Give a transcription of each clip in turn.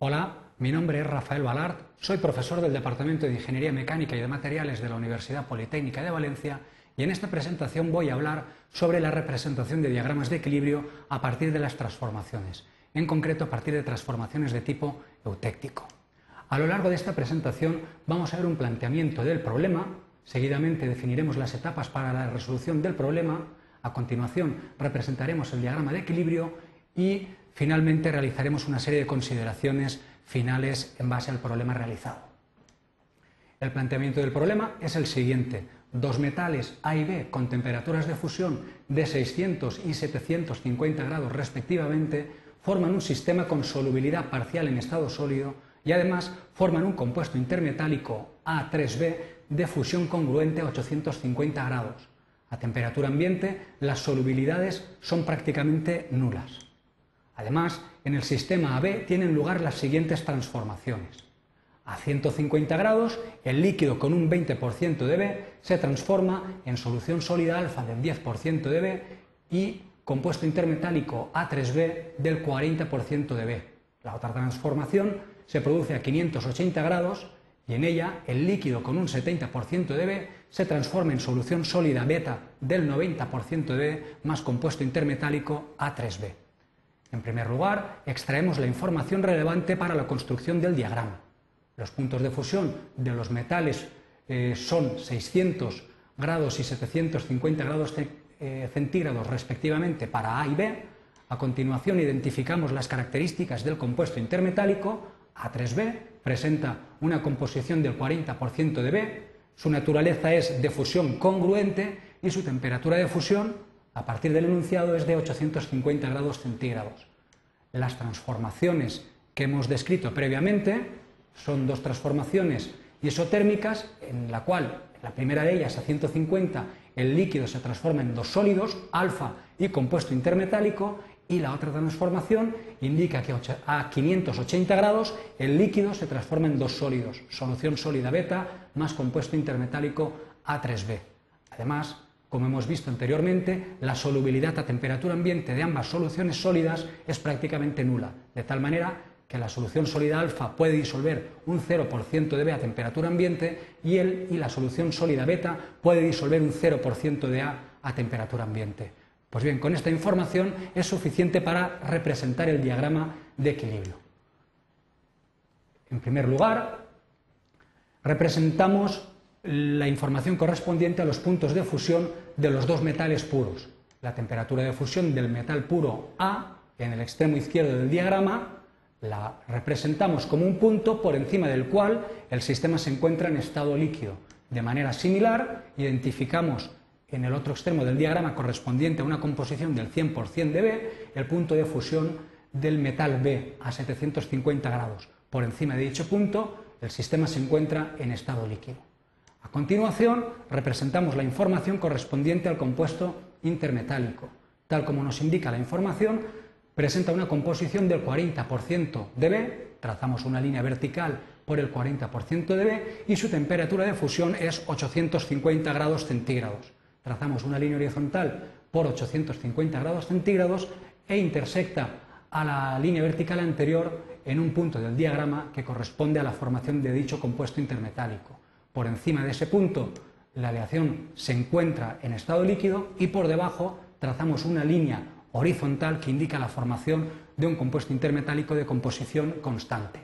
Hola, mi nombre es Rafael Balart, soy profesor del Departamento de Ingeniería Mecánica y de Materiales de la Universidad Politécnica de Valencia y en esta presentación voy a hablar sobre la representación de diagramas de equilibrio a partir de las transformaciones, en concreto a partir de transformaciones de tipo eutéctico. A lo largo de esta presentación vamos a ver un planteamiento del problema, seguidamente definiremos las etapas para la resolución del problema, a continuación representaremos el diagrama de equilibrio y Finalmente realizaremos una serie de consideraciones finales en base al problema realizado. El planteamiento del problema es el siguiente. Dos metales A y B con temperaturas de fusión de 600 y 750 grados respectivamente forman un sistema con solubilidad parcial en estado sólido y además forman un compuesto intermetálico A3B de fusión congruente a 850 grados. A temperatura ambiente las solubilidades son prácticamente nulas. Además, en el sistema AB tienen lugar las siguientes transformaciones. A 150 grados, el líquido con un 20% de B se transforma en solución sólida alfa del 10% de B y compuesto intermetálico A3B del 40% de B. La otra transformación se produce a 580 grados y en ella el líquido con un 70% de B se transforma en solución sólida beta del 90% de B más compuesto intermetálico A3B. En primer lugar, extraemos la información relevante para la construcción del diagrama. Los puntos de fusión de los metales eh, son 600 grados y 750 grados eh, centígrados respectivamente para A y B. A continuación identificamos las características del compuesto intermetálico. A3B presenta una composición del 40% de B, su naturaleza es de fusión congruente y su temperatura de fusión a partir del enunciado es de 850 grados centígrados. Las transformaciones que hemos descrito previamente son dos transformaciones isotérmicas, en la cual la primera de ellas a 150 el líquido se transforma en dos sólidos, alfa y compuesto intermetálico, y la otra transformación indica que a 580 grados el líquido se transforma en dos sólidos, solución sólida beta más compuesto intermetálico A3B. Además, como hemos visto anteriormente, la solubilidad a temperatura ambiente de ambas soluciones sólidas es prácticamente nula, de tal manera que la solución sólida alfa puede disolver un 0% de B a temperatura ambiente y, el, y la solución sólida beta puede disolver un 0% de A a temperatura ambiente. Pues bien, con esta información es suficiente para representar el diagrama de equilibrio. En primer lugar, representamos la información correspondiente a los puntos de fusión de los dos metales puros. La temperatura de fusión del metal puro A en el extremo izquierdo del diagrama la representamos como un punto por encima del cual el sistema se encuentra en estado líquido. De manera similar, identificamos en el otro extremo del diagrama correspondiente a una composición del 100% de B el punto de fusión del metal B a 750 grados. Por encima de dicho punto, el sistema se encuentra en estado líquido. A continuación, representamos la información correspondiente al compuesto intermetálico. Tal como nos indica la información, presenta una composición del 40% de B, trazamos una línea vertical por el 40% de B y su temperatura de fusión es 850 grados centígrados. Trazamos una línea horizontal por 850 grados centígrados e intersecta a la línea vertical anterior en un punto del diagrama que corresponde a la formación de dicho compuesto intermetálico. Por encima de ese punto la aleación se encuentra en estado líquido y por debajo trazamos una línea horizontal que indica la formación de un compuesto intermetálico de composición constante.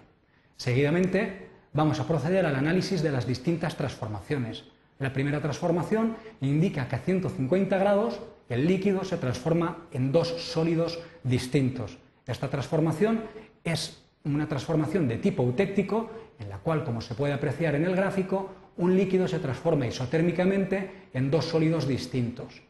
Seguidamente vamos a proceder al análisis de las distintas transformaciones. La primera transformación indica que a 150 grados el líquido se transforma en dos sólidos distintos. Esta transformación es una transformación de tipo eutéctico en la cual, como se puede apreciar en el gráfico, un líquido se transforma isotérmicamente en dos sólidos distintos.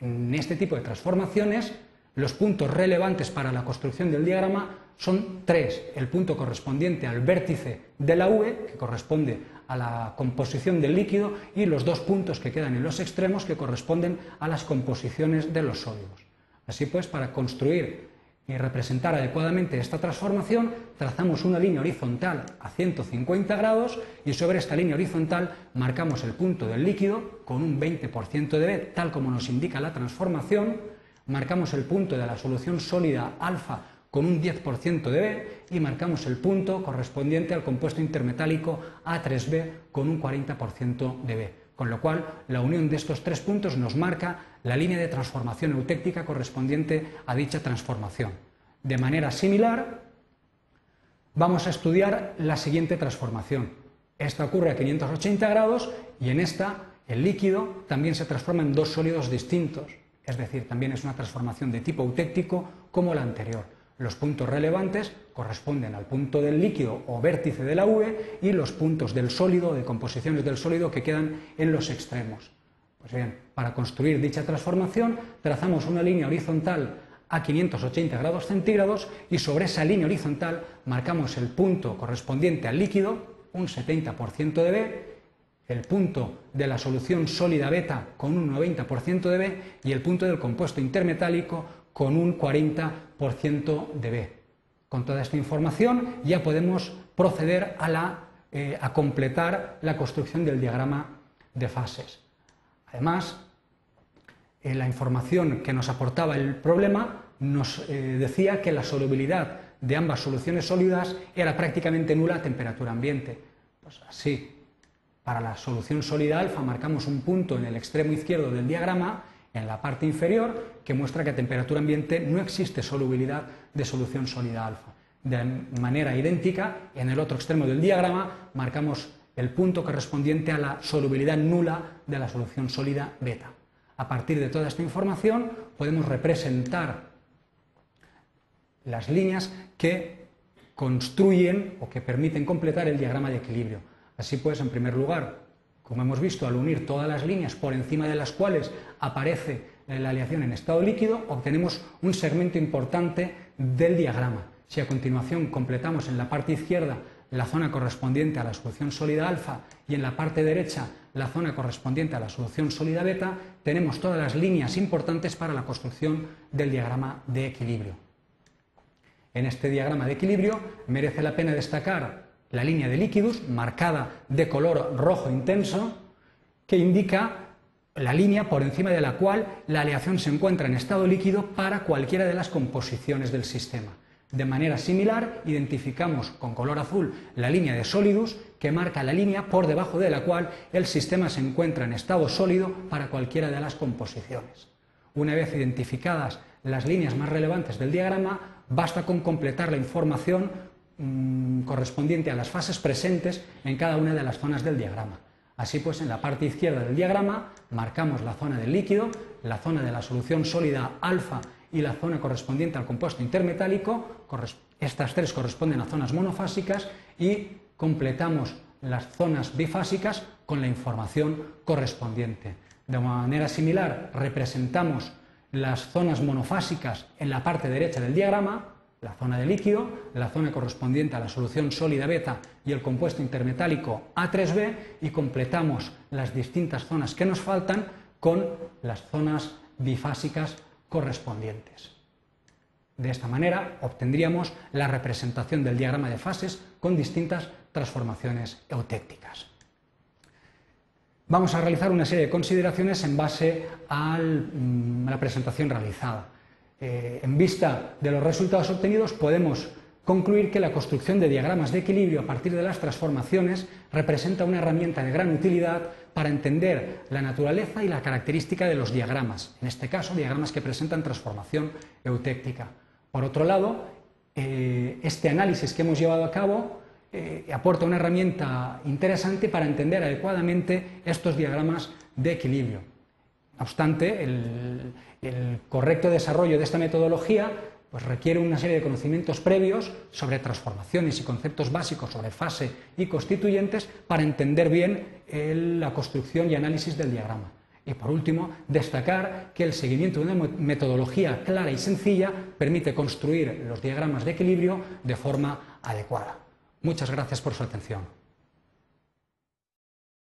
En este tipo de transformaciones, los puntos relevantes para la construcción del diagrama son tres. El punto correspondiente al vértice de la V, que corresponde a la composición del líquido, y los dos puntos que quedan en los extremos, que corresponden a las composiciones de los sólidos. Así pues, para construir representar adecuadamente esta transformación, trazamos una línea horizontal a 150 grados y sobre esta línea horizontal marcamos el punto del líquido con un 20% de B, tal como nos indica la transformación, marcamos el punto de la solución sólida alfa con un 10% de B y marcamos el punto correspondiente al compuesto intermetálico A3B con un 40% de B. Con lo cual, la unión de estos tres puntos nos marca la línea de transformación eutéctica correspondiente a dicha transformación. De manera similar, vamos a estudiar la siguiente transformación. Esta ocurre a 580 grados y en esta el líquido también se transforma en dos sólidos distintos, es decir, también es una transformación de tipo eutéctico como la anterior. Los puntos relevantes corresponden al punto del líquido o vértice de la V y los puntos del sólido, de composiciones del sólido que quedan en los extremos. Pues bien, para construir dicha transformación trazamos una línea horizontal a 580 grados centígrados y sobre esa línea horizontal marcamos el punto correspondiente al líquido, un 70% de B, el punto de la solución sólida beta con un 90% de B y el punto del compuesto intermetálico con un 40% de B. Con toda esta información ya podemos proceder a, eh, a completar la construcción del diagrama de fases. Además, eh, la información que nos aportaba el problema nos eh, decía que la solubilidad de ambas soluciones sólidas era prácticamente nula a temperatura ambiente. Pues así, para la solución sólida alfa marcamos un punto en el extremo izquierdo del diagrama en la parte inferior que muestra que a temperatura ambiente no existe solubilidad de solución sólida alfa. De manera idéntica, en el otro extremo del diagrama marcamos el punto correspondiente a la solubilidad nula de la solución sólida beta. A partir de toda esta información podemos representar las líneas que construyen o que permiten completar el diagrama de equilibrio. Así pues, en primer lugar, como hemos visto, al unir todas las líneas por encima de las cuales aparece la aleación en estado líquido, obtenemos un segmento importante del diagrama. Si a continuación completamos en la parte izquierda la zona correspondiente a la solución sólida alfa y en la parte derecha la zona correspondiente a la solución sólida beta, tenemos todas las líneas importantes para la construcción del diagrama de equilibrio. En este diagrama de equilibrio merece la pena destacar la línea de líquidos marcada de color rojo intenso que indica la línea por encima de la cual la aleación se encuentra en estado líquido para cualquiera de las composiciones del sistema. De manera similar, identificamos con color azul la línea de sólidos que marca la línea por debajo de la cual el sistema se encuentra en estado sólido para cualquiera de las composiciones. Una vez identificadas las líneas más relevantes del diagrama, basta con completar la información Mm, correspondiente a las fases presentes en cada una de las zonas del diagrama. Así pues, en la parte izquierda del diagrama marcamos la zona del líquido, la zona de la solución sólida alfa y la zona correspondiente al compuesto intermetálico. Estas tres corresponden a zonas monofásicas y completamos las zonas bifásicas con la información correspondiente. De manera similar, representamos las zonas monofásicas en la parte derecha del diagrama, la zona de líquido, la zona correspondiente a la solución sólida beta y el compuesto intermetálico A3B y completamos las distintas zonas que nos faltan con las zonas bifásicas correspondientes. De esta manera obtendríamos la representación del diagrama de fases con distintas transformaciones eutécticas. Vamos a realizar una serie de consideraciones en base a mm, la presentación realizada. Eh, en vista de los resultados obtenidos, podemos concluir que la construcción de diagramas de equilibrio a partir de las transformaciones representa una herramienta de gran utilidad para entender la naturaleza y la característica de los diagramas, en este caso diagramas que presentan transformación eutéctica. Por otro lado, eh, este análisis que hemos llevado a cabo eh, aporta una herramienta interesante para entender adecuadamente estos diagramas de equilibrio. No obstante, el, correcto desarrollo de esta metodología pues requiere una serie de conocimientos previos sobre transformaciones y conceptos básicos sobre fase y constituyentes para entender bien la construcción y análisis del diagrama. Y por último, destacar que el seguimiento de una metodología clara y sencilla permite construir los diagramas de equilibrio de forma adecuada. Muchas gracias por su atención.